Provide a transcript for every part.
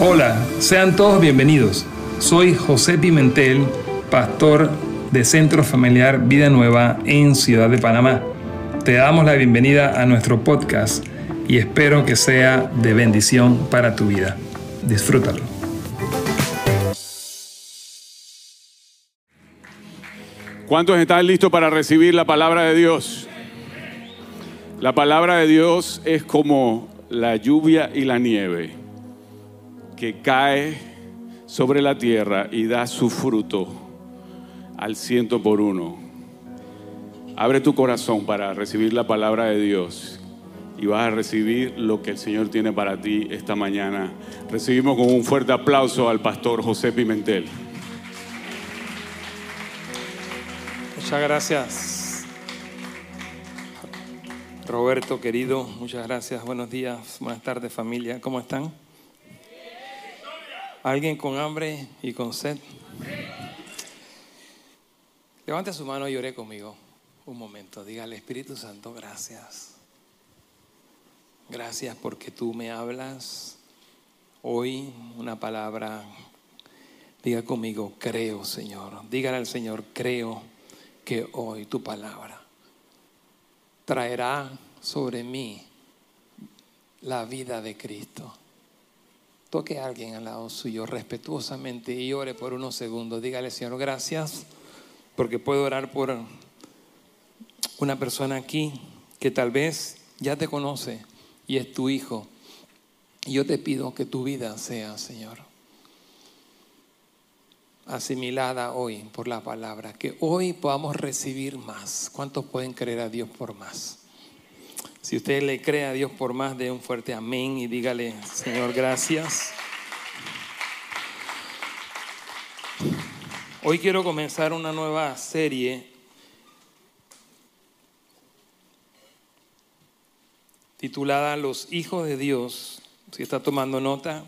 Hola, sean todos bienvenidos. Soy José Pimentel, pastor de Centro Familiar Vida Nueva en Ciudad de Panamá. Te damos la bienvenida a nuestro podcast y espero que sea de bendición para tu vida. Disfrútalo. ¿Cuántos están listos para recibir la palabra de Dios? La palabra de Dios es como la lluvia y la nieve que cae sobre la tierra y da su fruto al ciento por uno. Abre tu corazón para recibir la palabra de Dios y vas a recibir lo que el Señor tiene para ti esta mañana. Recibimos con un fuerte aplauso al pastor José Pimentel. Muchas gracias. Roberto, querido, muchas gracias. Buenos días, buenas tardes familia. ¿Cómo están? ¿Alguien con hambre y con sed? Levante su mano y ore conmigo un momento. Dígale, Espíritu Santo, gracias. Gracias porque tú me hablas hoy una palabra. Diga conmigo, creo, Señor. Dígale al Señor, creo que hoy tu palabra traerá sobre mí la vida de Cristo. Toque a alguien al lado suyo respetuosamente y ore por unos segundos. Dígale, Señor, gracias, porque puedo orar por una persona aquí que tal vez ya te conoce y es tu hijo. Y yo te pido que tu vida sea, Señor, asimilada hoy por la palabra, que hoy podamos recibir más. ¿Cuántos pueden creer a Dios por más? Si usted le cree a Dios por más, de un fuerte amén y dígale, Señor, gracias. Hoy quiero comenzar una nueva serie titulada Los hijos de Dios. Si está tomando nota,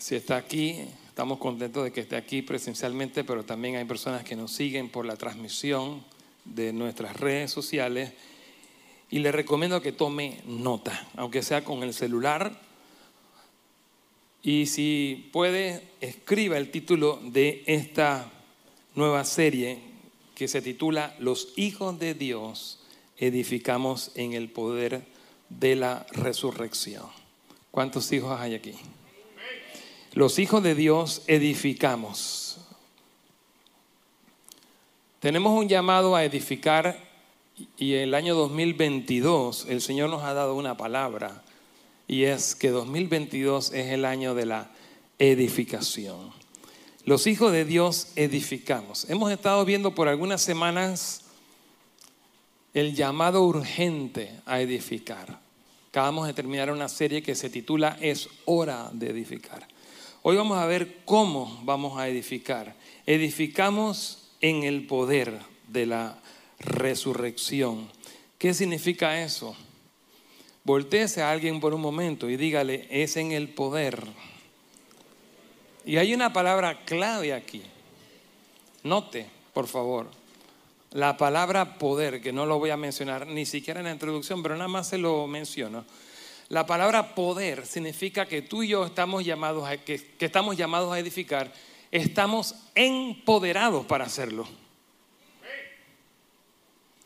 si está aquí, estamos contentos de que esté aquí presencialmente, pero también hay personas que nos siguen por la transmisión de nuestras redes sociales y le recomiendo que tome nota, aunque sea con el celular. Y si puede, escriba el título de esta nueva serie que se titula Los hijos de Dios edificamos en el poder de la resurrección. ¿Cuántos hijos hay aquí? Los hijos de Dios edificamos. Tenemos un llamado a edificar y el año 2022 el Señor nos ha dado una palabra y es que 2022 es el año de la edificación. Los hijos de Dios edificamos. Hemos estado viendo por algunas semanas el llamado urgente a edificar. Acabamos de terminar una serie que se titula Es hora de edificar. Hoy vamos a ver cómo vamos a edificar. Edificamos en el poder de la resurrección. ¿Qué significa eso? Voltéese a alguien por un momento y dígale, es en el poder. Y hay una palabra clave aquí. Note, por favor, la palabra poder, que no lo voy a mencionar ni siquiera en la introducción, pero nada más se lo menciono. La palabra poder significa que tú y yo estamos llamados que estamos llamados a edificar, estamos empoderados para hacerlo.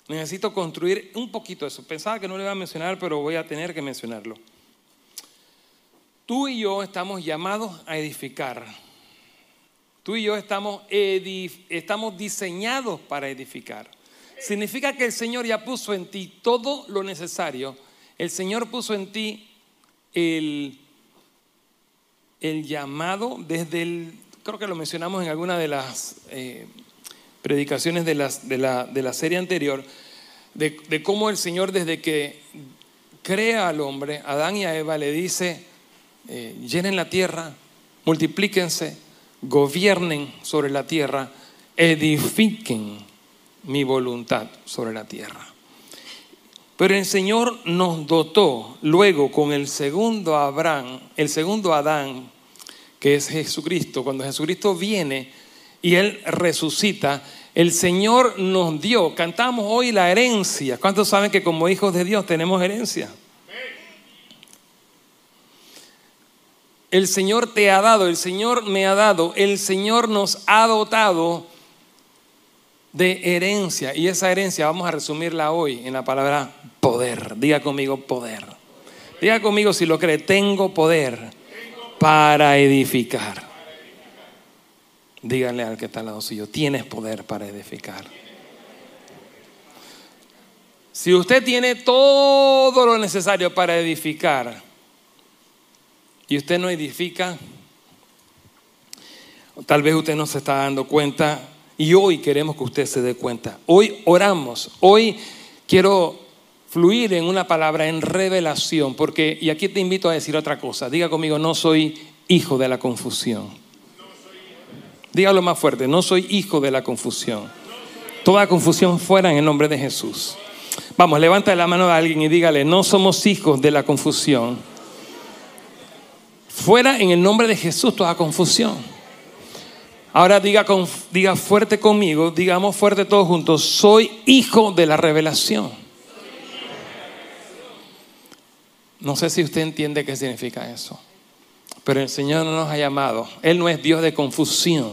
Necesito construir un poquito eso. Pensaba que no le iba a mencionar, pero voy a tener que mencionarlo. Tú y yo estamos llamados a edificar. Tú y yo estamos, estamos diseñados para edificar. Significa que el Señor ya puso en ti todo lo necesario. El Señor puso en ti el, el llamado desde el, creo que lo mencionamos en alguna de las eh, predicaciones de, las, de, la, de la, serie anterior, de, cómo el Señor desde que crea al hombre, Adán y a Eva le dice, eh, llenen la tierra, multiplíquense, gobiernen sobre la tierra, edifiquen mi voluntad sobre la tierra. Pero el Señor nos dotó luego con el segundo Abraham, el segundo Adán, que es Jesucristo. Cuando Jesucristo viene, y Él resucita, el Señor nos dio, cantamos hoy la herencia. ¿Cuántos saben que como hijos de Dios tenemos herencia? el Señor te ha dado, el Señor me ha dado, el Señor nos ha dotado de herencia. Y esa herencia vamos a resumirla hoy en la palabra poder. Diga conmigo poder. Diga conmigo si lo cree, tengo poder para edificar. Díganle al que está al lado suyo, tienes poder para edificar. Si usted tiene todo lo necesario para edificar y usted no edifica, tal vez usted no se está dando cuenta y hoy queremos que usted se dé cuenta. Hoy oramos, hoy quiero fluir en una palabra, en revelación, porque, y aquí te invito a decir otra cosa, diga conmigo, no soy hijo de la confusión. Dígalo más fuerte, no soy hijo de la confusión. Toda confusión fuera en el nombre de Jesús. Vamos, levanta la mano de alguien y dígale, no somos hijos de la confusión. Fuera en el nombre de Jesús toda confusión. Ahora diga, diga fuerte conmigo, digamos fuerte todos juntos, soy hijo de la revelación. No sé si usted entiende qué significa eso, pero el Señor no nos ha llamado. Él no es Dios de confusión,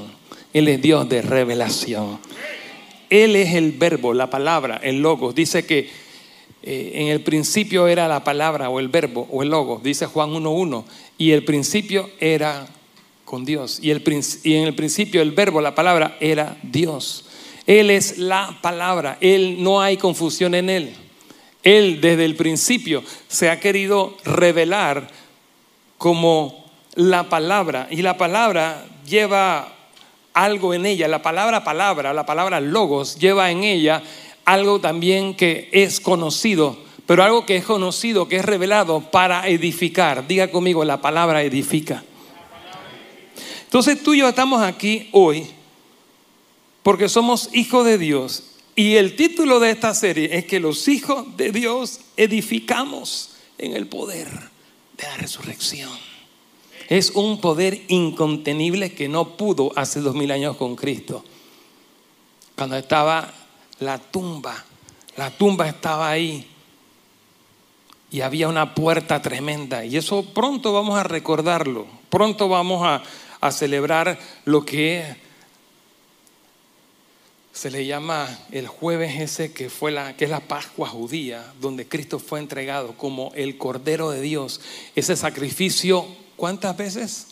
Él es Dios de revelación. Él es el verbo, la palabra, el logo. Dice que eh, en el principio era la palabra o el verbo o el logo, dice Juan 1.1, y el principio era con Dios. Y, el, y en el principio el verbo, la palabra, era Dios. Él es la palabra, Él no hay confusión en Él. Él desde el principio se ha querido revelar como la palabra y la palabra lleva algo en ella, la palabra palabra, la palabra logos lleva en ella algo también que es conocido, pero algo que es conocido, que es revelado para edificar. Diga conmigo, la palabra edifica. Entonces tú y yo estamos aquí hoy porque somos hijos de Dios y el título de esta serie es que los hijos de Dios edificamos en el poder de la resurrección. Es un poder incontenible que no pudo hace dos mil años con Cristo. Cuando estaba la tumba, la tumba estaba ahí y había una puerta tremenda. Y eso pronto vamos a recordarlo, pronto vamos a, a celebrar lo que se le llama el jueves ese que fue la que es la Pascua judía, donde Cristo fue entregado como el Cordero de Dios. Ese sacrificio, ¿cuántas veces?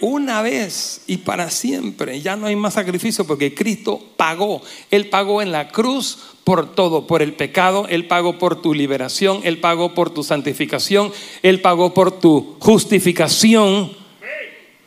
Una vez y para siempre. Ya no hay más sacrificio porque Cristo pagó. Él pagó en la cruz por todo, por el pecado, Él pagó por tu liberación, Él pagó por tu santificación, Él pagó por tu justificación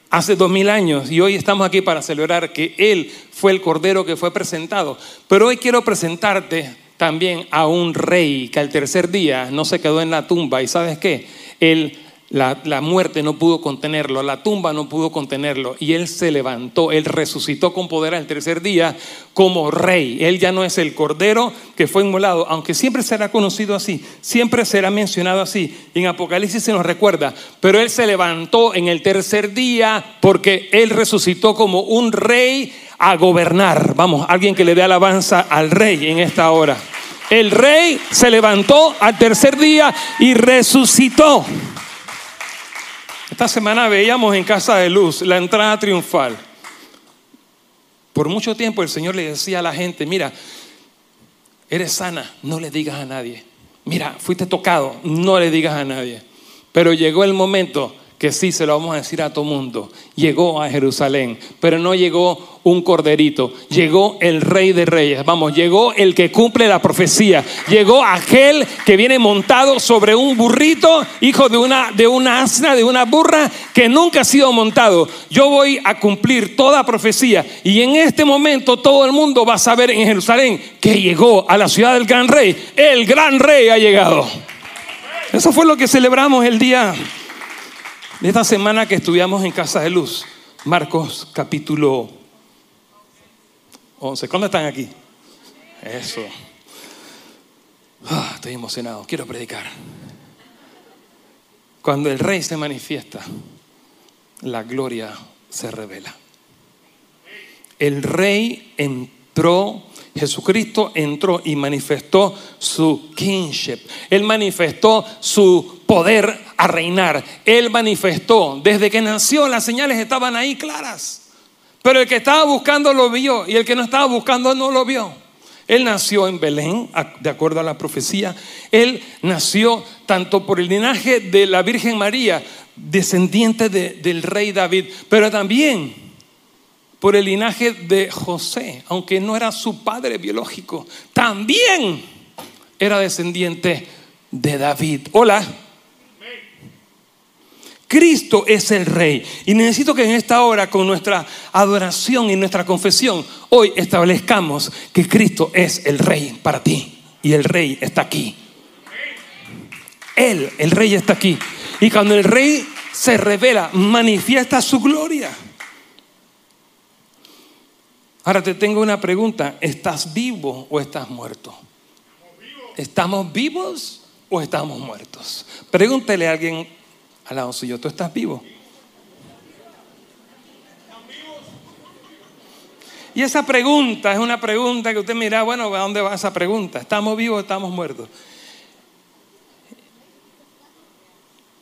hace dos mil años y hoy estamos aquí para celebrar que Él fue el Cordero que fue presentado. Pero hoy quiero presentarte también a un rey que al tercer día no se quedó en la tumba y sabes qué, Él la, muerte no pudo contenerlo, la tumba no pudo contenerlo y él se levantó, él resucitó con poder al tercer día como rey. Él ya no es el cordero que fue inmolado, aunque siempre será conocido así, siempre será mencionado así. En Apocalipsis se nos recuerda, pero él se levantó en el tercer día porque él resucitó como un rey a gobernar. Vamos, alguien que le dé alabanza al rey en esta hora. El rey se levantó al tercer día y resucitó. Esta semana veíamos en Casa de Luz la entrada triunfal. Por mucho tiempo el Señor le decía a la gente, mira, eres sana, no le digas a nadie. Mira, fuiste tocado, no le digas a nadie. Pero llegó el momento que sí se lo vamos a decir a todo mundo. Llegó a Jerusalén, pero no llegó un corderito, llegó el rey de reyes. Vamos, llegó el que cumple la profecía. Llegó aquel que viene montado sobre un burrito, hijo de una de una asna, de una burra que nunca ha sido montado. Yo voy a cumplir toda profecía y en este momento todo el mundo va a saber en Jerusalén que llegó a la ciudad del gran rey. El gran rey ha llegado. Eso fue lo que celebramos el día esta semana que estudiamos en Casa de Luz, Marcos capítulo 11. ¿Cuándo están aquí? Eso. Ah, estoy emocionado, quiero predicar. Cuando el rey se manifiesta, la gloria se revela. El rey entró, Jesucristo entró y manifestó su kingship. Él manifestó su poder a reinar. Él manifestó. Desde que nació las señales estaban ahí claras. Pero el que estaba buscando lo vio y el que no estaba buscando no lo vio. Él nació en Belén, de acuerdo a la profecía. Él nació tanto por el linaje de la Virgen María, descendiente del rey David, pero también por el linaje de José, aunque no era su padre biológico, también era descendiente de David. Hola. Cristo es el rey. Y necesito que en esta hora, con nuestra adoración y nuestra confesión, hoy establezcamos que Cristo es el rey para ti. Y el rey está aquí. Él, el rey está aquí. Y cuando el rey se revela, manifiesta su gloria. Ahora te tengo una pregunta. ¿Estás vivo o estás muerto? ¿Estamos vivos o estamos muertos? Pregúntele a alguien al lado ¿tú estás vivo? Y esa pregunta es una pregunta que usted mira, bueno, ¿a dónde va esa pregunta? ¿Estamos vivos o estamos muertos?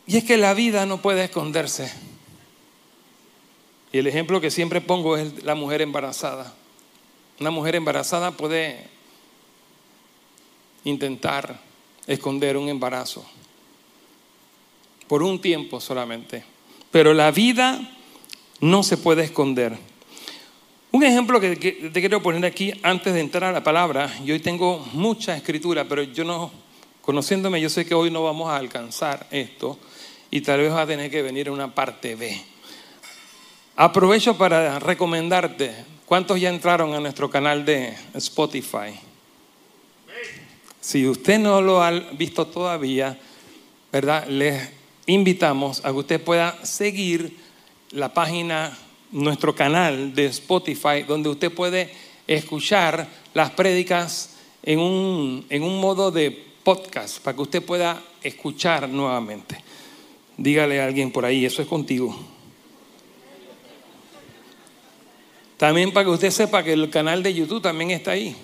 Y es que la vida no puede esconderse. Y el ejemplo que siempre pongo es la mujer embarazada. Una mujer embarazada puede intentar esconder un embarazo por un tiempo solamente. Pero la vida no se puede esconder. Un ejemplo que, te quiero poner aquí antes de entrar a la palabra, yo hoy tengo mucha escritura, pero yo no, conociéndome, yo sé que hoy no vamos a alcanzar esto y tal vez va a tener que venir una parte B. Aprovecho para recomendarte, ¿cuántos ya entraron a nuestro canal de Spotify? Si usted no lo ha visto todavía, ¿verdad? Les invitamos a que usted pueda seguir la página, nuestro canal de Spotify, donde usted puede escuchar las prédicas en un, en un modo de podcast, para que usted pueda escuchar nuevamente. Dígale a alguien por ahí, eso es contigo. También para que usted sepa que el canal de YouTube también está ahí.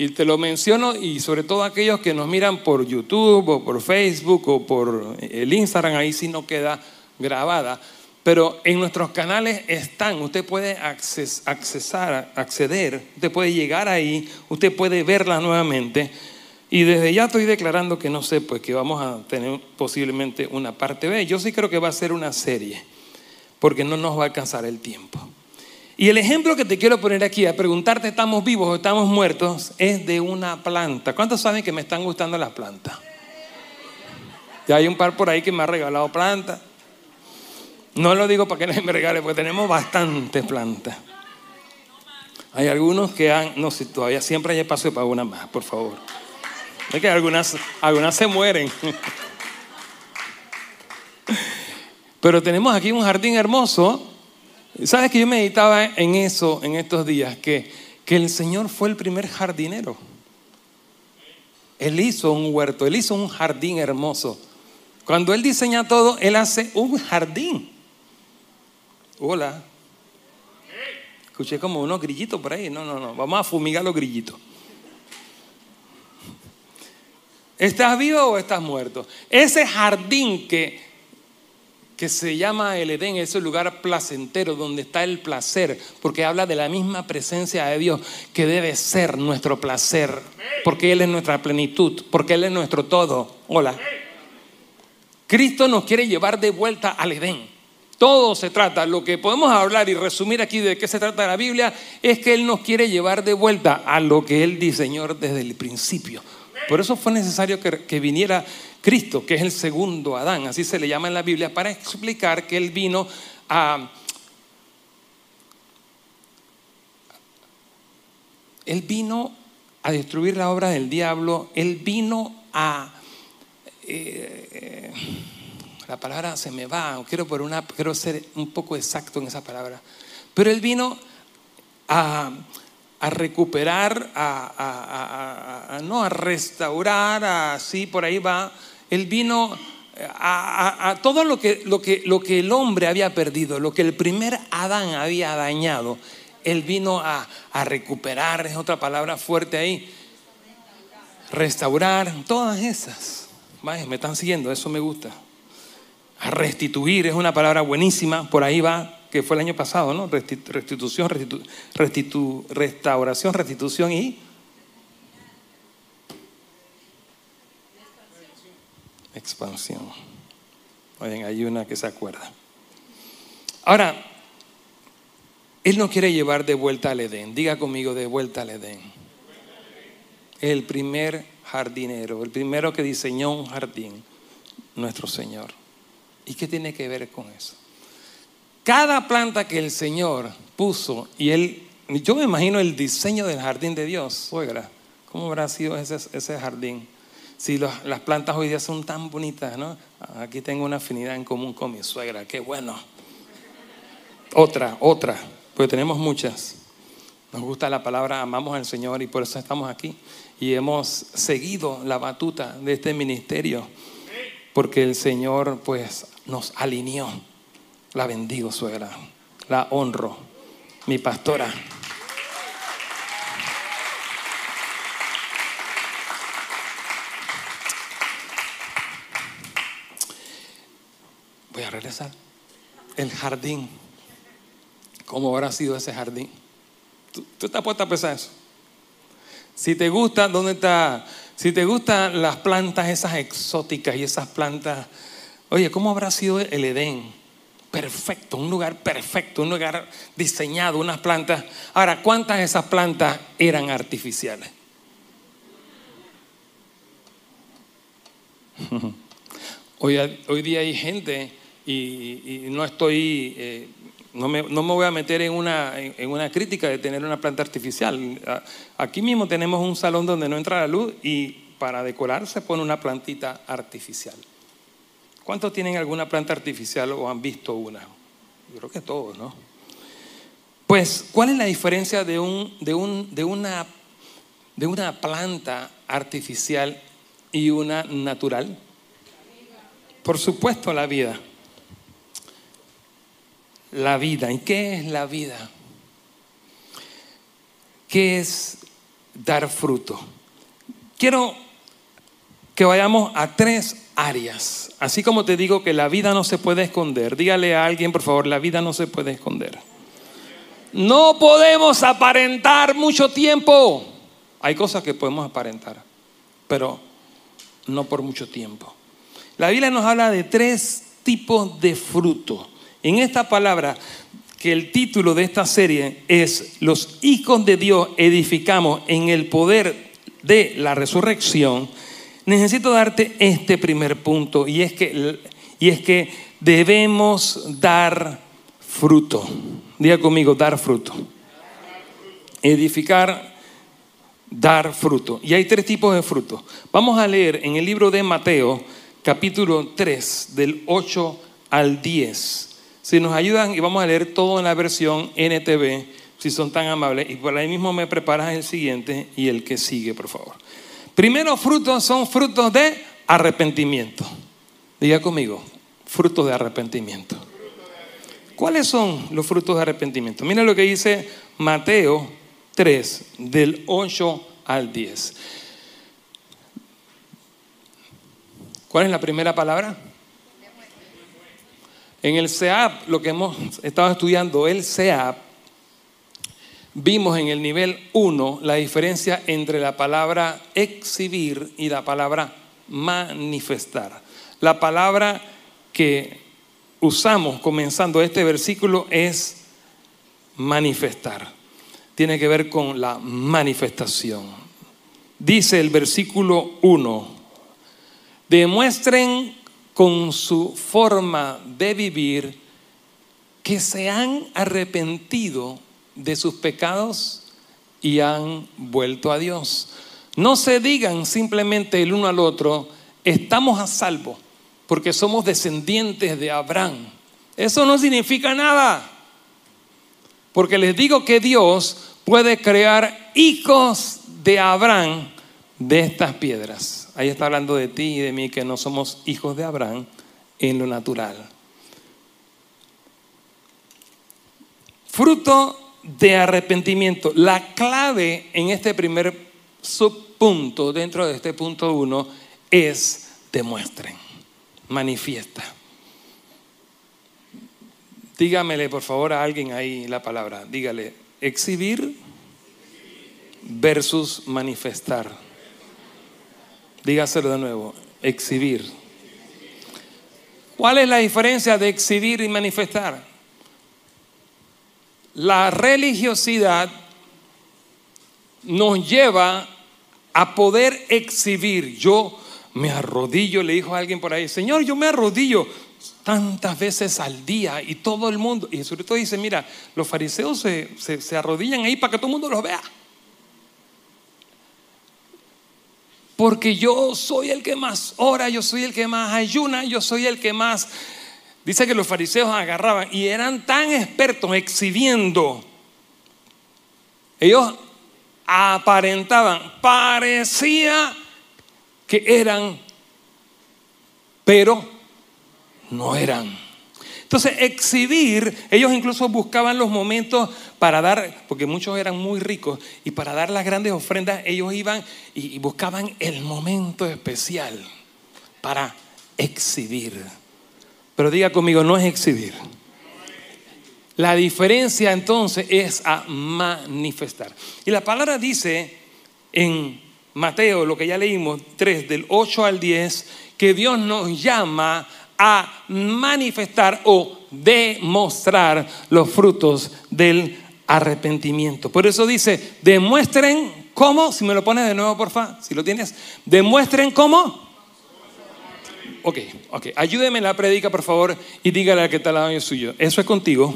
Y te lo menciono y sobre todo aquellos que nos miran por YouTube o por Facebook o por el Instagram, ahí sí no queda grabada. Pero en nuestros canales están, usted puede accesar, acceder, usted puede llegar ahí, usted puede verla nuevamente. Y desde ya estoy declarando que no sé, pues que vamos a tener posiblemente una parte B. Yo sí creo que va a ser una serie, porque no nos va a alcanzar el tiempo. Y el ejemplo que te quiero poner aquí, a preguntarte estamos vivos o estamos muertos, es de una planta. ¿Cuántos saben que me están gustando las plantas? Ya hay un par por ahí que me ha regalado plantas. No lo digo para que nadie me regale, porque tenemos bastantes plantas. Hay algunos que han, no sé, todavía siempre hay espacio para una más, por favor. Es que algunas, algunas se mueren. Pero tenemos aquí un jardín hermoso ¿Sabes que yo meditaba en eso en estos días? Que, que el Señor fue el primer jardinero. Él hizo un huerto, Él hizo un jardín hermoso. Cuando Él diseña todo, Él hace un jardín. Hola. Escuché como unos grillitos por ahí. No, no, no. Vamos a fumigar los grillitos. ¿Estás vivo o estás muerto? Ese jardín que que se llama el Edén, es el lugar placentero donde está el placer, porque habla de la misma presencia de Dios que debe ser nuestro placer, porque Él es nuestra plenitud, porque Él es nuestro todo. Hola. Cristo nos quiere llevar de vuelta al Edén. Todo se trata, lo que podemos hablar y resumir aquí de qué se trata la Biblia, es que Él nos quiere llevar de vuelta a lo que Él diseñó desde el principio. Por eso fue necesario que, viniera Cristo, que es el segundo Adán, así se le llama en la Biblia, para explicar que Él vino a... Él vino a destruir la obra del diablo, Él vino a... Eh, la palabra se me va, quiero, por una, quiero ser un poco exacto en esa palabra, pero Él vino a, a recuperar, a, no a restaurar, así por ahí va, él vino a, todo lo que, lo, que, lo que el hombre había perdido, lo que el primer Adán había dañado. Él vino a, recuperar, es otra palabra fuerte ahí. Restaurar, todas esas. me están siguiendo, eso me gusta. a restituir, es una palabra buenísima, por ahí va, que fue el año pasado, ¿no? Restitución, restitu, restauración, restitución y expansión. Oigan, hay una que se acuerda. Ahora, Él no quiere llevar de vuelta al Edén. Diga conmigo, de vuelta al Edén. El primer jardinero, el primero que diseñó un jardín, nuestro Señor. ¿Y qué tiene que ver con eso? Cada planta que el Señor puso, y Él, yo me imagino el diseño del jardín de Dios, suegra, ¿cómo habrá sido ese, ese jardín? Si las plantas hoy día son tan bonitas, ¿no? Aquí tengo una afinidad en común con mi suegra, qué bueno. Otra, otra, porque tenemos muchas. Nos gusta la palabra, amamos al Señor y por eso estamos aquí. Y hemos seguido la batuta de este ministerio, porque el Señor pues nos alineó. La bendigo, suegra. La honro. Mi pastora. Voy a regresar. El jardín. ¿Cómo habrá sido ese jardín? ¿Tú, estás puesta a pensar eso? Si te gusta, ¿dónde está? Si te gustan las plantas esas exóticas y esas plantas, oye, ¿cómo habrá sido el Edén? Perfecto, un lugar perfecto, un lugar diseñado, unas plantas. Ahora, ¿cuántas de esas plantas eran artificiales? Hoy, día hay gente y, no estoy, eh, no, me, voy a meter en una, una crítica de tener una planta artificial. Aquí mismo tenemos un salón donde no entra la luz y para decorar se pone una plantita artificial. ¿Cuántos tienen alguna planta artificial o han visto una? Yo creo que todos, ¿no? Pues, ¿cuál es la diferencia de, un, de, un, de, una, de una planta artificial y una natural? Por supuesto, la vida la vida. ¿Y qué es la vida? ¿Qué es dar fruto? Quiero que vayamos a tres áreas. Así como te digo que la vida no se puede esconder. Dígale a alguien, por favor, la vida no se puede esconder. No podemos aparentar mucho tiempo. Hay cosas que podemos aparentar, pero no por mucho tiempo. La Biblia nos habla de tres tipos de fruto. En esta palabra, que el título de esta serie es Los hijos de Dios edificamos en el poder de la resurrección, necesito darte este primer punto y es que, y es que debemos dar fruto. Diga conmigo, dar fruto. Edificar, dar fruto. Y hay tres tipos de fruto. Vamos a leer en el libro de Mateo, capítulo 3, del 8 al 10. Si nos ayudan y vamos a leer todo en la versión NTV, si son tan amables, y por ahí mismo me preparas el siguiente y el que sigue, por favor. Primero frutos son frutos de arrepentimiento. Diga conmigo, frutos de arrepentimiento. ¿Cuáles son los frutos de arrepentimiento? Mira lo que dice Mateo 3, del 8 al 10. ¿Cuál es la primera palabra? En el SEAP, lo que hemos estado estudiando, el SEAP, vimos en el nivel 1 la diferencia entre la palabra exhibir y la palabra manifestar. La palabra que usamos comenzando este versículo es manifestar. Tiene que ver con la manifestación. Dice el versículo 1, demuestren con su forma de vivir que se han arrepentido de sus pecados y han vuelto a Dios. No se digan simplemente el uno al otro, estamos a salvo porque somos descendientes de Abraham. Eso no significa nada. Porque les digo que Dios puede crear hijos de Abraham de estas piedras. Ahí está hablando de ti y de mí que no somos hijos de Abraham en lo natural. Fruto de arrepentimiento. La clave en este primer subpunto, dentro de este punto uno, es demuestren, manifiesta. Dígamele por favor a alguien ahí la palabra. Dígale, exhibir versus manifestar. Dígaselo de nuevo, exhibir. ¿Cuál es la diferencia de exhibir y manifestar? La religiosidad nos lleva a poder exhibir. Yo me arrodillo, le dijo a alguien por ahí, Señor, yo me arrodillo tantas veces al día y todo el mundo, y sobre todo dice, mira, los fariseos se, se arrodillan ahí para que todo el mundo los vea. Porque yo soy el que más ora, yo soy el que más ayuna, yo soy el que más... Dice que los fariseos agarraban y eran tan expertos exhibiendo. Ellos aparentaban, parecía que eran, pero no eran. Entonces, exhibir, ellos incluso buscaban los momentos para dar, porque muchos eran muy ricos, y para dar las grandes ofrendas, ellos iban y buscaban el momento especial para exhibir. Pero diga conmigo, no es exhibir. La diferencia entonces es a manifestar. Y la palabra dice en Mateo, lo que ya leímos, 3, del 8 al 10, que Dios nos llama a manifestar o demostrar los frutos del arrepentimiento. Por eso dice, demuestren cómo, si me lo pones de nuevo, porfa, si lo tienes, demuestren cómo. Ok, ok, ayúdeme en la predica, por favor, y dígale al que está al lado suyo. Eso es contigo.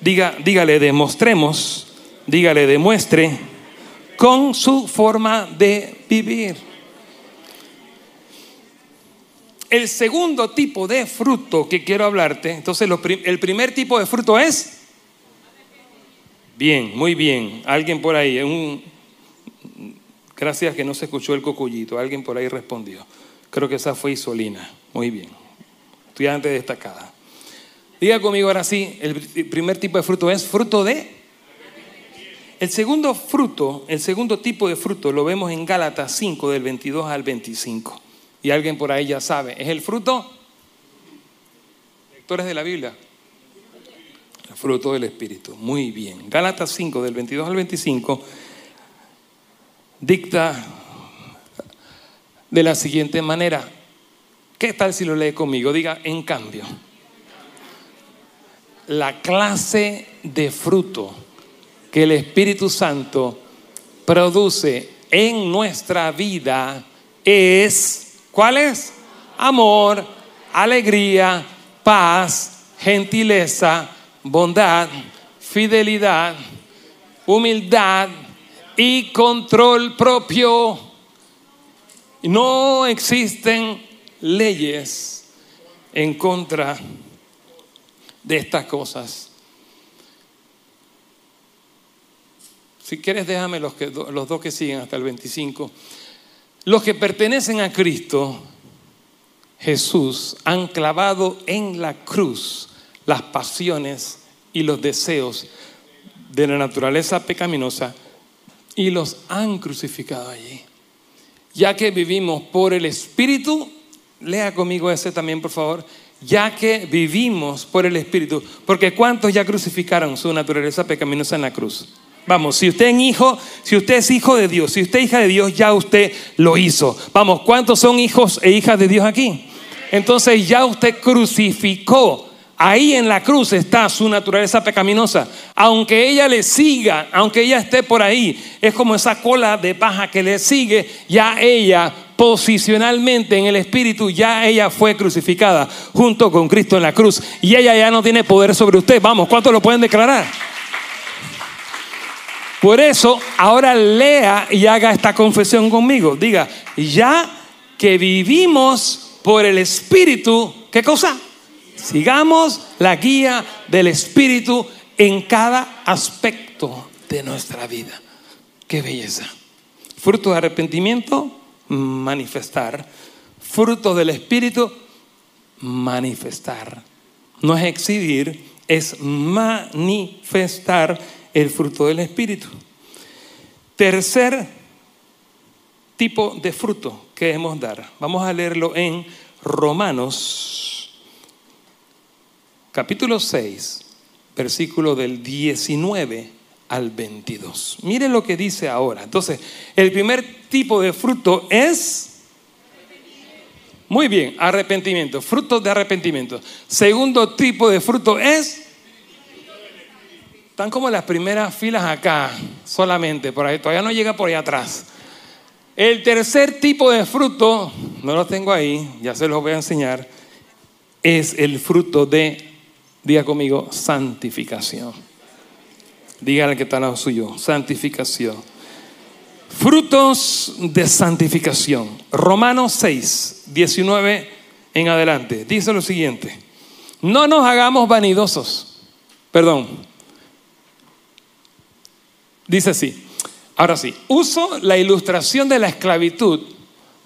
Diga, dígale, demostremos, dígale, demuestre con su forma de vivir. El segundo tipo de fruto que quiero hablarte, entonces el primer tipo de fruto es... Bien, muy bien. Alguien por ahí, gracias que no se escuchó el cocullito, alguien por ahí respondió. Creo que esa fue Isolina. Muy bien. Estudiante destacada. Diga conmigo ahora sí, el primer tipo de fruto es fruto de... El segundo fruto, el segundo tipo de fruto lo vemos en Gálatas 5 del 22 al 25 y alguien por ahí ya sabe, es el fruto, lectores de la Biblia, el fruto del Espíritu. Muy bien. Gálatas 5, del 22 al 25, dicta de la siguiente manera. ¿Qué tal si lo lee conmigo? Diga, en cambio, la clase de fruto que el Espíritu Santo produce en nuestra vida es ¿Cuál es? Amor, alegría, paz, gentileza, bondad, fidelidad, humildad y control propio. No existen leyes en contra de estas cosas. Si quieres, déjame los, que, los dos que siguen hasta el 25. Los que pertenecen a Cristo, Jesús, han clavado en la cruz las pasiones y los deseos de la naturaleza pecaminosa y los han crucificado allí. Ya que vivimos por el Espíritu, lea conmigo ese también, por favor. Ya que vivimos por el Espíritu, porque ¿cuántos ya crucificaron su naturaleza pecaminosa en la cruz? Vamos, si usted es hijo, si usted es hijo de Dios, si usted es hija de Dios, ya usted lo hizo. Vamos, ¿cuántos son hijos e hijas de Dios aquí? Entonces ya usted crucificó. Ahí en la cruz está su naturaleza pecaminosa. Aunque ella le siga, aunque ella esté por ahí, es como esa cola de paja que le sigue, ya ella posicionalmente en el Espíritu, ya ella fue crucificada junto con Cristo en la cruz. Y ella ya no tiene poder sobre usted. Vamos, ¿cuántos lo pueden declarar? Por eso, ahora lea y haga esta confesión conmigo. Diga, ya que vivimos por el Espíritu, ¿qué cosa? Sigamos la guía del Espíritu en cada aspecto de nuestra vida. Qué belleza. Fruto de arrepentimiento, manifestar. Fruto del Espíritu, manifestar. No es exhibir, es manifestar el fruto del Espíritu. Tercer tipo de fruto que debemos dar. Vamos a leerlo en Romanos capítulo 6, versículo del 19 al 22. Mire lo que dice ahora. Entonces, el primer tipo de fruto es... Muy bien, arrepentimiento, fruto de arrepentimiento. Segundo tipo de fruto es... Están como las primeras filas acá, solamente, por ahí, todavía no llega por ahí atrás. El tercer tipo de fruto, no lo tengo ahí, ya se los voy a enseñar, es el fruto de, diga conmigo, santificación. Dígale que está al lado suyo, santificación. Frutos de santificación. Romanos 6, 19 en adelante. Dice lo siguiente. No nos hagamos vanidosos. Perdón. Dice así. Ahora sí, uso la ilustración de la esclavitud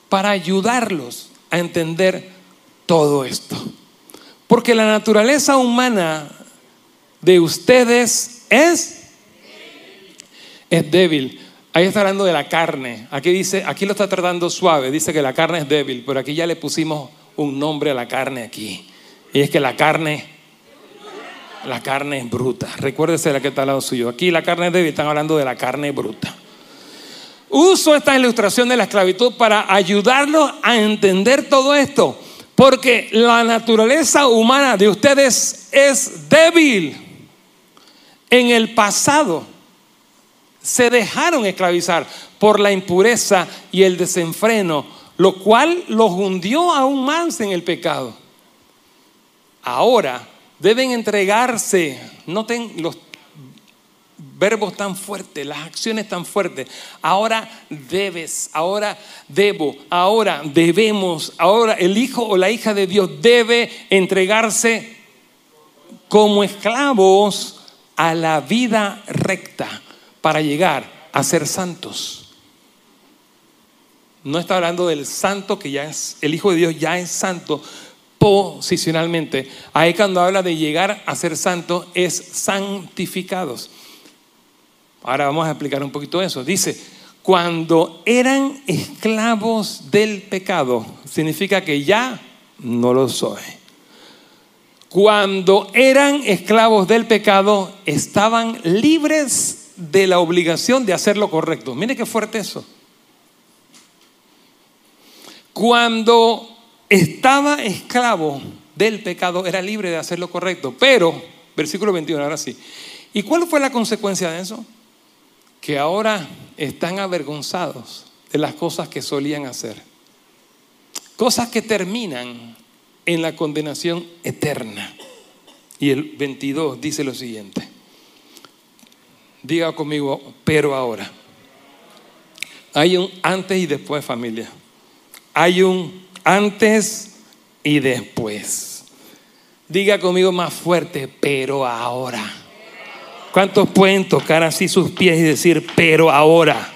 para ayudarlos a entender todo esto. Porque la naturaleza humana de ustedes es es débil. Ahí está hablando de la carne. Aquí dice, aquí lo está tratando suave. Dice que la carne es débil, pero aquí ya le pusimos un nombre a la carne aquí. Y es que la carne, la carne es bruta. Recuérdese la que está al lado suyo. Aquí la carne es débil, están hablando de la carne bruta. Uso esta ilustración de la esclavitud para ayudarlos a entender todo esto. Porque la naturaleza humana de ustedes es débil. En el pasado se dejaron esclavizar por la impureza y el desenfreno, lo cual los hundió aún más en el pecado. Ahora deben entregarse, noten los verbos tan fuertes, las acciones tan fuertes. Ahora debes, ahora debo, ahora debemos, ahora el hijo o la hija de Dios debe entregarse como esclavos a la vida recta para llegar a ser santos. No está hablando del santo que ya es, el Hijo de Dios ya es santo posicionalmente. Ahí cuando habla de llegar a ser santo es santificados. Ahora vamos a explicar un poquito eso. Dice, cuando eran esclavos del pecado, significa que ya no lo soy. Cuando eran esclavos del pecado, estaban libres de la obligación de hacer lo correcto. Mire qué fuerte eso. Cuando estaba esclavo del pecado, era libre de hacer lo correcto. Pero, versículo 21, ahora sí. ¿Y cuál fue la consecuencia de eso? Que ahora están avergonzados de las cosas que solían hacer. Cosas que terminan en la condenación eterna. Y el 22 dice lo siguiente. Diga conmigo, pero ahora. Hay un antes y después, familia. Hay un antes y después. Diga conmigo más fuerte, pero ahora. ¿Cuántos pueden tocar así sus pies y decir, pero ahora?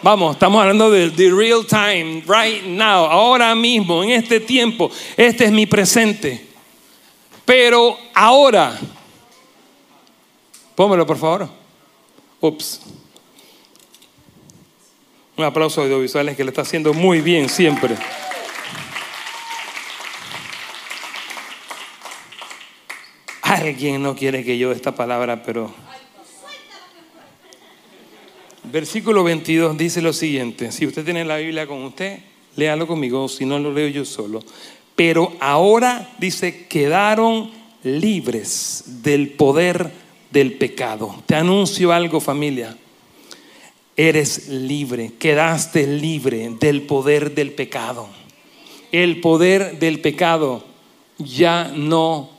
Vamos, estamos hablando de real time, right now, ahora mismo, en este tiempo. Este es mi presente. Pero ahora. Póngalo, por favor. Ups. Un aplauso a audiovisuales que le está haciendo muy bien siempre. Alguien no quiere que yo esta palabra, pero... Versículo 22 dice lo siguiente. Si usted tiene la Biblia con usted, léalo conmigo, si no lo leo yo solo. Pero ahora dice, quedaron libres del poder del pecado. Te anuncio algo familia. Eres libre, quedaste libre del poder del pecado. El poder del pecado ya no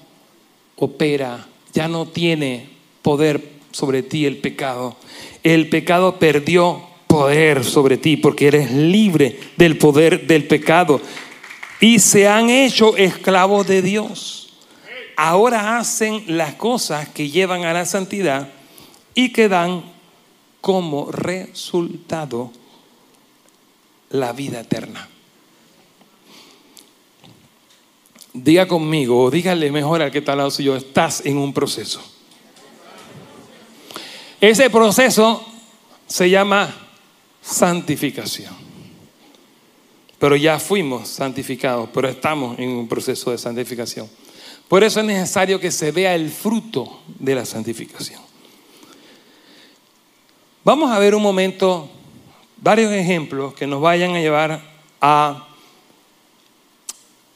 opera, ya no tiene poder sobre ti el pecado. El pecado perdió poder sobre ti porque eres libre del poder del pecado y se han hecho esclavos de Dios ahora hacen las cosas que llevan a la santidad y que dan como resultado la vida eterna. Diga conmigo, o dígale mejor al que está al lado suyo, estás en un proceso. Ese proceso se llama santificación. Pero ya fuimos santificados, pero estamos en un proceso de santificación. Por eso es necesario que se vea el fruto de la santificación. Vamos a ver un momento varios ejemplos que nos vayan a llevar a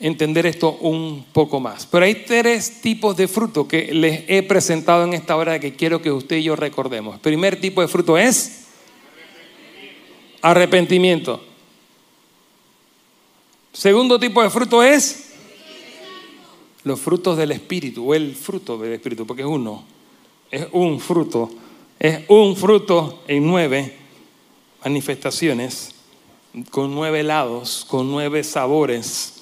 entender esto un poco más. Pero hay tres tipos de fruto que les he presentado en esta hora que quiero que usted y yo recordemos. Primer tipo de fruto es arrepentimiento. Segundo tipo de fruto es los frutos del Espíritu, o el fruto del Espíritu, porque es uno, es un fruto, es un fruto en nueve manifestaciones, con nueve lados, con nueve sabores.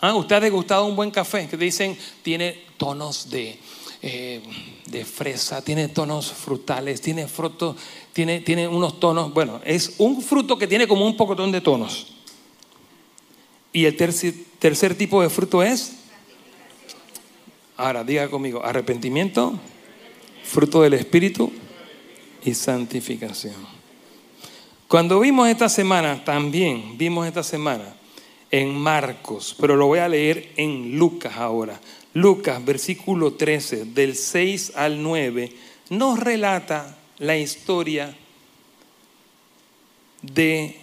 Ah, ¿Usted ha degustado un buen café? Que dicen, tiene tonos de, eh, de fresa, tiene tonos frutales, tiene frutos, tiene, tiene unos tonos, bueno, es un fruto que tiene como un pocotón de tonos. Y el tercer, tercer tipo de fruto es, ahora diga conmigo, arrepentimiento, fruto del Espíritu y santificación. Cuando vimos esta semana, también vimos esta semana en Marcos, pero lo voy a leer en Lucas ahora. Lucas, versículo 13, del 6 al 9, nos relata la historia de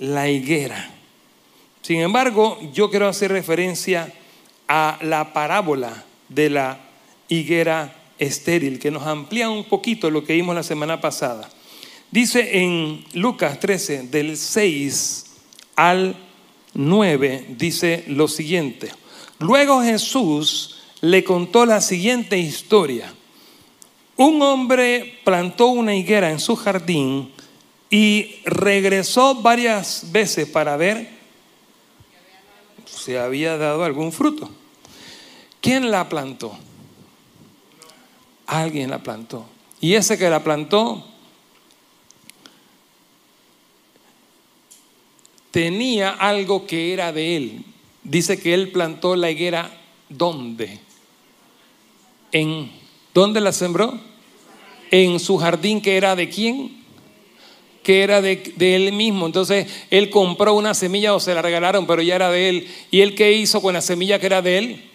la higuera. Sin embargo, yo quiero hacer referencia a la parábola de la higuera estéril, que nos amplía un poquito lo que vimos la semana pasada. Dice en Lucas 13, del 6 al 9, dice lo siguiente. Luego Jesús le contó la siguiente historia. Un hombre plantó una higuera en su jardín y regresó varias veces para ver si había dado algún fruto. ¿Quién la plantó? Alguien la plantó. Y ese que la plantó tenía algo que era de él. Dice que él plantó la higuera ¿dónde? En ¿dónde la sembró? En su jardín que era de quién? Que era de, de, él mismo. Entonces él compró una semilla o se la regalaron, pero ya era de él. ¿Y él qué hizo con la semilla que era de él?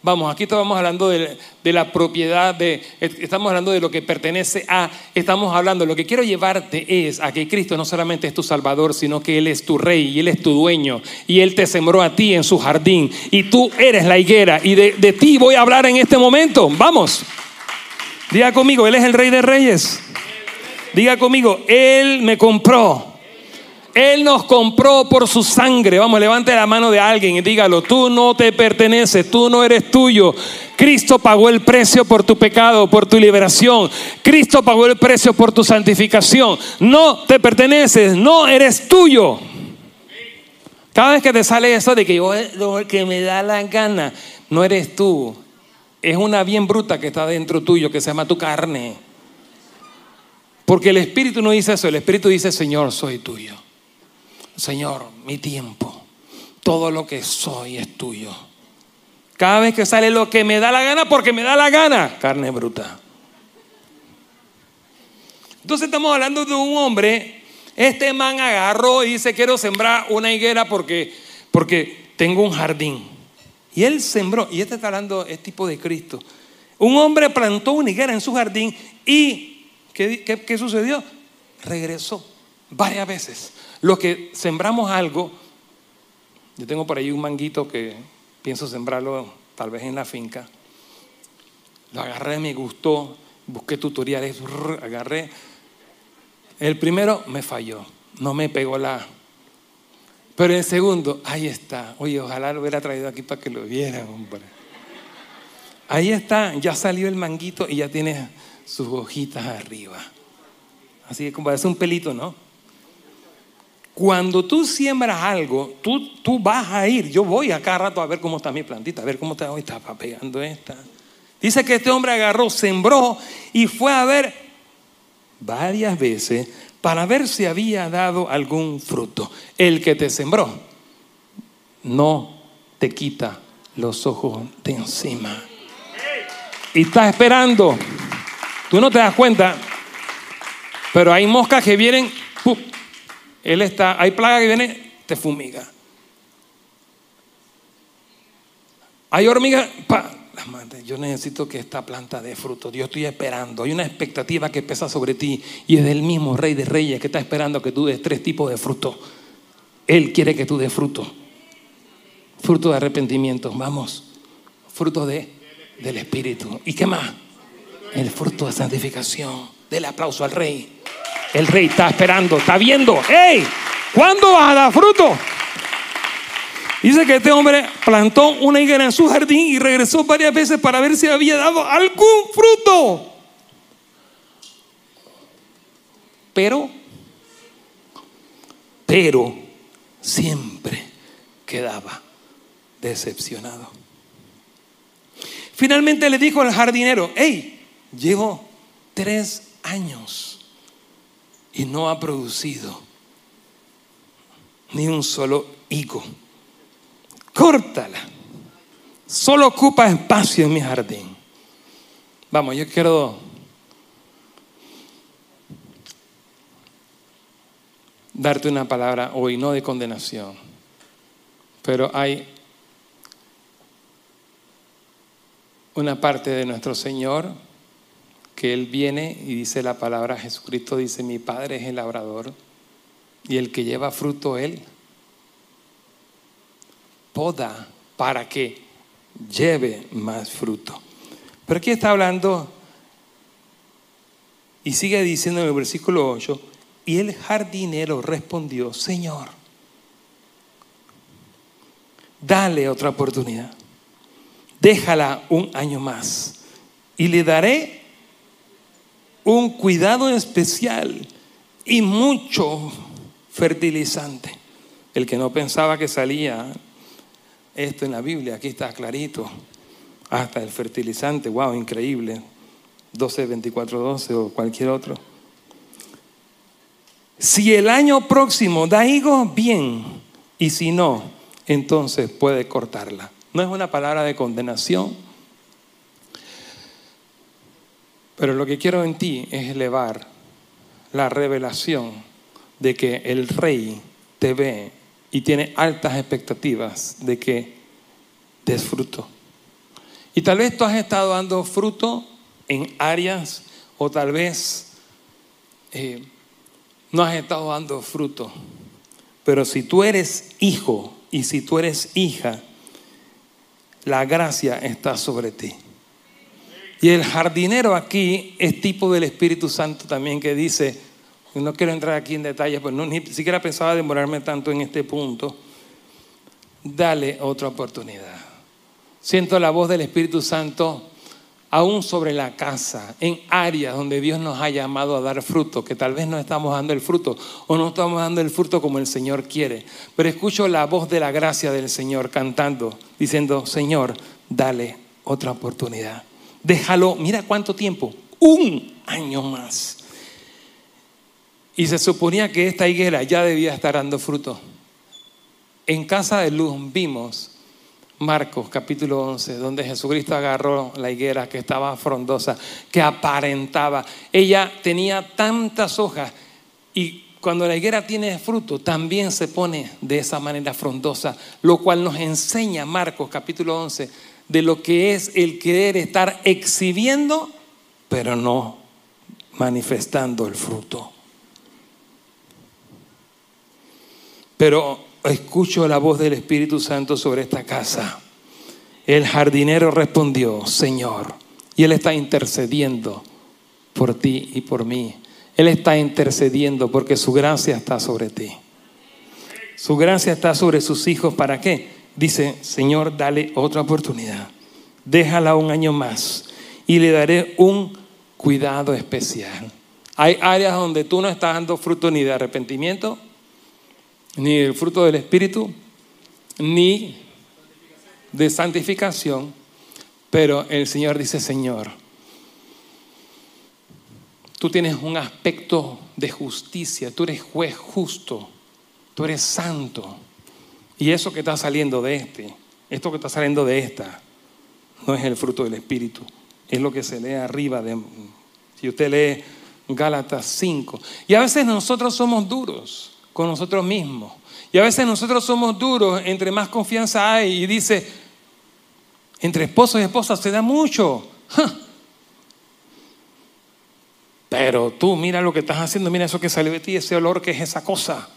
Vamos, aquí estamos hablando de, la propiedad, de, estamos hablando de lo que pertenece a, estamos hablando, lo que quiero llevarte es a que Cristo no solamente es tu Salvador, sino que Él es tu Rey y Él es tu dueño y Él te sembró a ti en su jardín y tú eres la higuera y de, de ti voy a hablar en este momento. Vamos, diga conmigo, Él es el Rey de Reyes. Diga conmigo, Él me compró. Él nos compró por su sangre. Vamos, levante la mano de alguien y dígalo, tú no te perteneces, tú no eres tuyo. Cristo pagó el precio por tu pecado, por tu liberación. Cristo pagó el precio por tu santificación. No te perteneces, no eres tuyo. Cada vez que te sale eso de que yo lo que me da la gana, no eres tú. Es una bien bruta que está dentro tuyo, que se llama tu carne. Porque el Espíritu no dice eso, el Espíritu dice, Señor, soy tuyo. Señor, mi tiempo, todo lo que soy es tuyo. Cada vez que sale lo que me da la gana, porque me da la gana, carne bruta. Entonces estamos hablando de un hombre, este man agarró y dice, quiero sembrar una higuera porque, porque tengo un jardín. Y él sembró, y este está hablando, es tipo de Cristo. Un hombre plantó una higuera en su jardín y, ¿qué, qué, qué sucedió? Regresó varias veces. Los que sembramos algo, yo tengo por ahí un manguito que pienso sembrarlo tal vez en la finca. Lo agarré, me gustó, busqué tutoriales, agarré. El primero me falló, no me pegó la. Pero el segundo, ahí está. Oye, ojalá lo hubiera traído aquí para que lo vieran, hombre. Ahí está, ya salió el manguito y ya tiene sus hojitas arriba. Así que como parece un pelito, ¿no? Cuando tú siembras algo, tú, tú vas a ir. Yo voy a cada rato a ver cómo está mi plantita, a ver cómo está, hoy está pegando esta. Dice que este hombre agarró, sembró y fue a ver varias veces para ver si había dado algún fruto. El que te sembró no te quita los ojos de encima. Y estás esperando. Tú no te das cuenta, pero hay moscas que vienen él está, hay plaga que viene, te fumiga. Hay hormigas. Yo necesito que esta planta dé fruto. Yo estoy esperando. Hay una expectativa que pesa sobre ti y es del mismo Rey de Reyes que está esperando que tú des tres tipos de fruto. Él quiere que tú des fruto. Fruto de arrepentimiento. Vamos. Fruto de, del Espíritu. ¿Y qué más? El fruto de santificación. Del aplauso al Rey. El Rey está esperando, está viendo. ¡Ey! ¿Cuándo vas a dar fruto? Dice que este hombre plantó una higuera en su jardín y regresó varias veces para ver si había dado algún fruto. Pero, pero siempre quedaba decepcionado. Finalmente le dijo al jardinero, hey, llevo tres años y no ha producido ni un solo higo córtala. Solo ocupa espacio en mi jardín. Vamos, yo quiero darte una palabra hoy, no de condenación, pero hay una parte de nuestro Señor que Él viene y dice la palabra, Jesucristo dice, mi Padre es el labrador y el que lleva fruto Él poda para que lleve más fruto. Pero aquí está hablando y sigue diciendo en el versículo 8, y el jardinero respondió, Señor, dale otra oportunidad, déjala un año más y le daré un cuidado especial y mucho fertilizante. El que no pensaba que salía esto en la Biblia, aquí está clarito. Hasta el fertilizante, wow, increíble. 12, 24, 12 o cualquier otro. Si el año próximo da higo, bien. Y si no, entonces puede cortarla. No es una palabra de condenación. Pero lo que quiero en ti es elevar la revelación de que el rey te ve y tiene altas expectativas de que des fruto. Y tal vez tú has estado dando fruto en áreas o tal vez eh, no has estado dando fruto. Pero si tú eres hijo y si tú eres hija, la gracia está sobre ti. Y el jardinero aquí es tipo del Espíritu Santo también que dice, no quiero entrar aquí en detalles, pues no, ni siquiera pensaba demorarme tanto en este punto. Dale otra oportunidad. Siento la voz del Espíritu Santo aún sobre la casa, en áreas donde Dios nos ha llamado a dar fruto, que tal vez no estamos dando el fruto o no estamos dando el fruto como el Señor quiere. Pero escucho la voz de la gracia del Señor cantando, diciendo, Señor, dale otra oportunidad. Déjalo, mira cuánto tiempo, un año más. Y se suponía que esta higuera ya debía estar dando fruto. En Casa de Luz vimos Marcos capítulo 11, donde Jesucristo agarró la higuera que estaba frondosa, que aparentaba. Ella tenía tantas hojas y cuando la higuera tiene fruto también se pone de esa manera frondosa, lo cual nos enseña Marcos capítulo 11 de lo que es el querer estar exhibiendo, pero no manifestando el fruto. Pero escucho la voz del Espíritu Santo sobre esta casa. El jardinero respondió, Señor, y Él está intercediendo por ti y por mí. Él está intercediendo porque su gracia está sobre ti. Su gracia está sobre sus hijos. ¿Para qué? Dice, Señor, dale otra oportunidad. Déjala un año más y le daré un cuidado especial. Hay áreas donde tú no estás dando fruto ni de arrepentimiento, ni el fruto del Espíritu, ni de santificación, pero el Señor dice, Señor, tú tienes un aspecto de justicia, tú eres juez justo, tú eres santo, y eso que está saliendo de este, esto que está saliendo de esta, no es el fruto del Espíritu, es lo que se lee arriba de... Si usted lee Gálatas 5, y a veces nosotros somos duros con nosotros mismos. Y a veces nosotros somos duros, entre más confianza hay, y dice, Entre esposos y esposas se da mucho. Pero tú mira lo que estás haciendo, mira eso que salió de ti, ese olor que es esa cosa.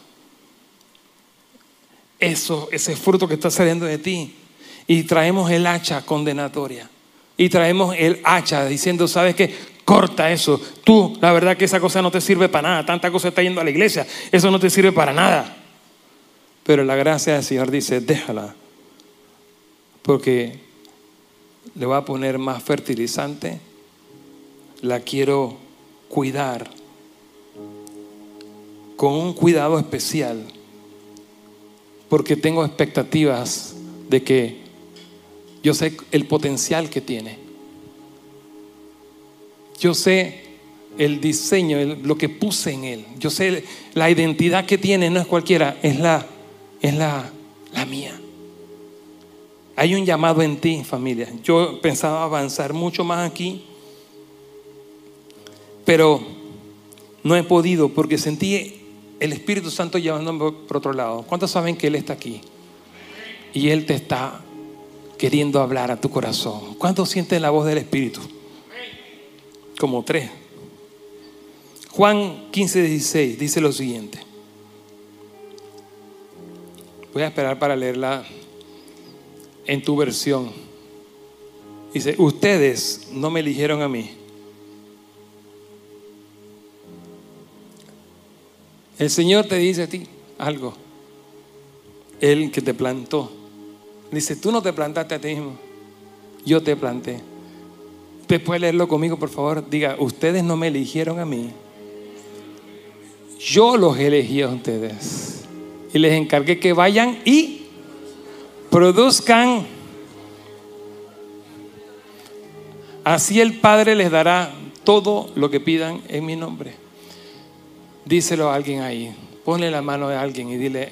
Eso, ese fruto que está saliendo de ti. Y traemos el hacha condenatoria. Y traemos el hacha diciendo, ¿sabes qué? Corta eso. Tú, la verdad que esa cosa no te sirve para nada. Tanta cosa está yendo a la iglesia. Eso no te sirve para nada. Pero la gracia del Señor dice, déjala. Porque le voy a poner más fertilizante. La quiero cuidar con un cuidado especial. Porque tengo expectativas de que yo sé el potencial que tiene. Yo sé el diseño, lo que puse en él. Yo sé la identidad que tiene, no es cualquiera, es la, es la, la mía. Hay un llamado en ti, familia. Yo pensaba avanzar mucho más aquí, pero no he podido porque sentí el Espíritu Santo llevándome por otro lado. ¿Cuántos saben que Él está aquí? Y Él te está queriendo hablar a tu corazón. ¿Cuántos sienten la voz del Espíritu? Como tres. Juan 15, 16 dice lo siguiente. Voy a esperar para leerla en tu versión. Dice, ustedes no me eligieron a mí. El Señor te dice a ti algo. Él que te plantó Dice, tú no te plantaste a ti mismo, yo te planté. Usted puede leerlo conmigo, por favor. Diga, ustedes no me eligieron a mí. Yo los elegí a ustedes. Y les encargué que vayan y produzcan. Así el Padre les dará todo lo que pidan en mi nombre. Díselo a alguien ahí. Ponle la mano a alguien y dile,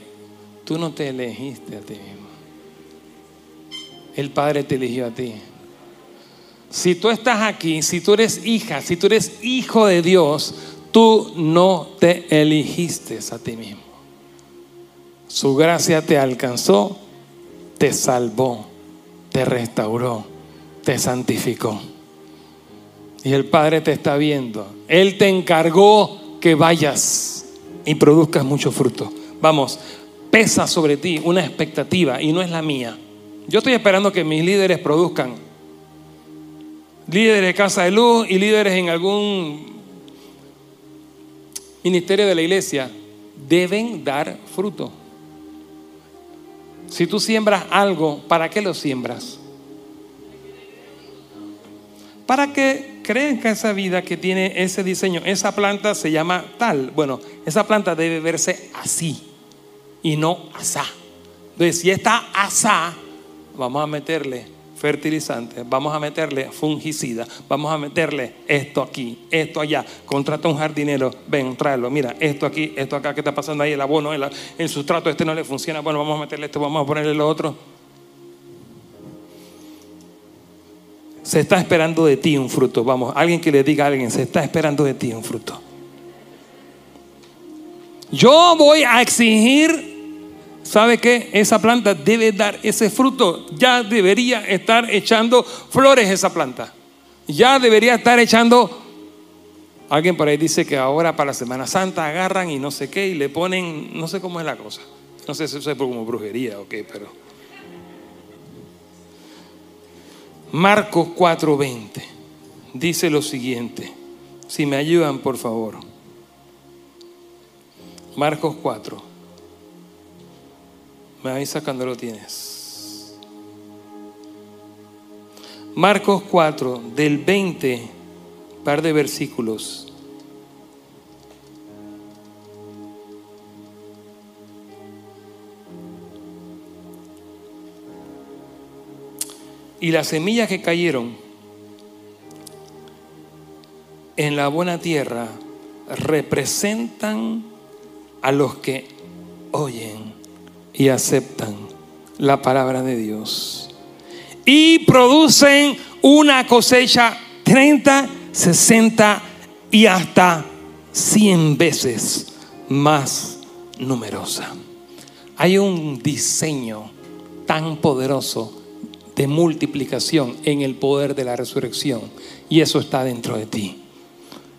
tú no te elegiste a ti mismo. El Padre te eligió a ti. Si tú estás aquí, si tú eres hija, si tú eres hijo de Dios, tú no te eligiste a ti mismo. Su gracia te alcanzó, te salvó, te restauró, te santificó. Y el Padre te está viendo. Él te encargó que vayas y produzcas mucho fruto. Vamos, pesa sobre ti una expectativa y no es la mía. Yo estoy esperando que mis líderes produzcan. Líderes de Casa de Luz y líderes en algún ministerio de la iglesia deben dar fruto. Si tú siembras algo, ¿para qué lo siembras? Para que crezca esa vida que tiene ese diseño. Esa planta se llama tal. Bueno, esa planta debe verse así y no asá. Entonces, si está asá, vamos a meterle fertilizante, vamos a meterle fungicida, vamos a meterle esto aquí, esto allá. Contrata un jardinero, ven, tráelo, mira, esto aquí, esto acá, ¿qué está pasando ahí? El abono, el, el sustrato, este no le funciona, bueno, vamos a meterle esto, vamos a ponerle lo otro. Se está esperando de ti un fruto, vamos, alguien que le diga a alguien, se está esperando de ti un fruto. Yo voy a exigir ¿sabe qué? Esa planta debe dar ese fruto. Ya debería estar echando flores esa planta. Ya debería estar echando... Alguien por ahí dice que ahora para la Semana Santa agarran y no sé qué y le ponen, no sé cómo es la cosa. No sé si eso es como brujería o qué, pero... Marcos 4:20 dice lo siguiente. Si me ayudan, por favor. Marcos 4. Me avisa cuando lo tienes. Marcos 4, del 20, par de versículos. Y las semillas que cayeron en la buena tierra representan a los que oyen y aceptan la palabra de Dios. Y producen una cosecha 30, 60 y hasta 100 veces más numerosa. Hay un diseño tan poderoso de multiplicación en el poder de la resurrección. Y eso está dentro de ti.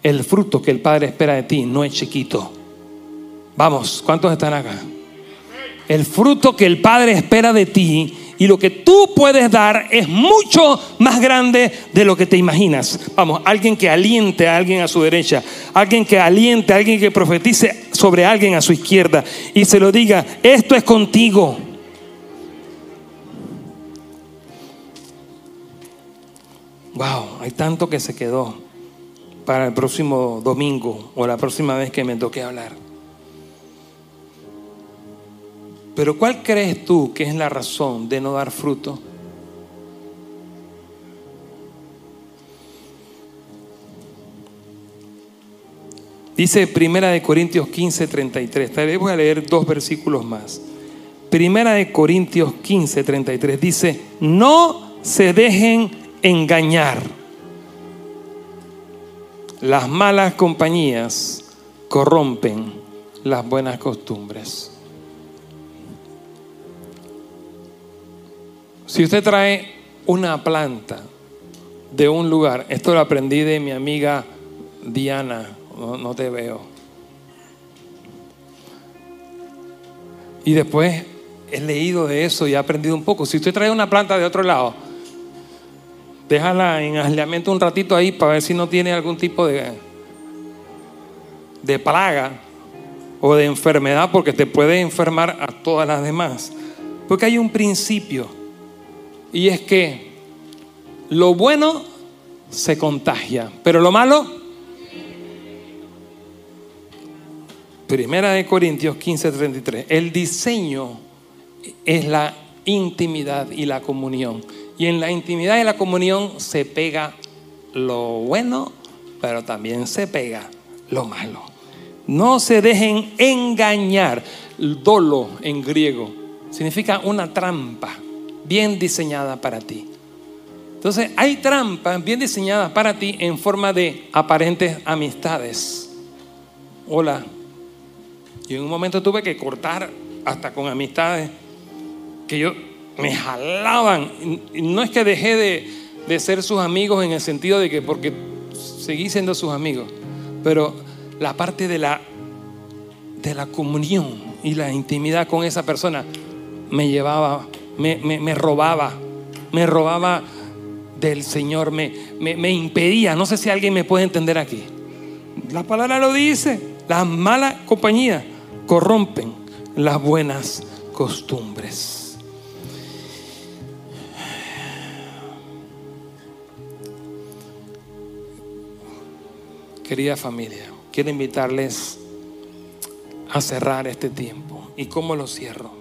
El fruto que el Padre espera de ti no es chiquito. Vamos, ¿cuántos están acá? El fruto que el Padre espera de ti y lo que tú puedes dar es mucho más grande de lo que te imaginas. Vamos, alguien que aliente a alguien a su derecha, alguien que aliente a alguien que profetice sobre alguien a su izquierda y se lo diga, esto es contigo. Wow, hay tanto que se quedó para el próximo domingo o la próxima vez que me toque hablar. Pero ¿cuál crees tú que es la razón de no dar fruto? Dice Primera de Corintios 15, 33. Tal vez voy a leer dos versículos más. Primera de Corintios 15, 33 dice, no se dejen engañar. Las malas compañías corrompen las buenas costumbres. Si usted trae una planta de un lugar, esto lo aprendí de mi amiga Diana, no, te veo. Y después he leído de eso y he aprendido un poco. Si usted trae una planta de otro lado, déjala en aislamiento un ratito ahí para ver si no tiene algún tipo de, de plaga o de enfermedad, porque te puede enfermar a todas las demás. Porque hay un principio y es que lo bueno se contagia, pero lo malo, Primera de Corintios 15:33, el diseño es la intimidad y la comunión. Y en la intimidad y la comunión se pega lo bueno, pero también se pega lo malo. No se dejen engañar. Dolo en griego significa una trampa bien diseñada para ti. Entonces, hay trampas bien diseñadas para ti en forma de aparentes amistades. Hola. Y en un momento tuve que cortar hasta con amistades que yo me jalaban. No es que dejé de, de ser sus amigos en el sentido de que porque seguí siendo sus amigos, pero la parte de la, de la comunión y la intimidad con esa persona me llevaba me, robaba, me robaba del Señor, me, me, impedía. No sé si alguien me puede entender aquí. La palabra lo dice, las malas compañías corrompen las buenas costumbres. Querida familia, quiero invitarles a cerrar este tiempo. ¿Y cómo lo cierro?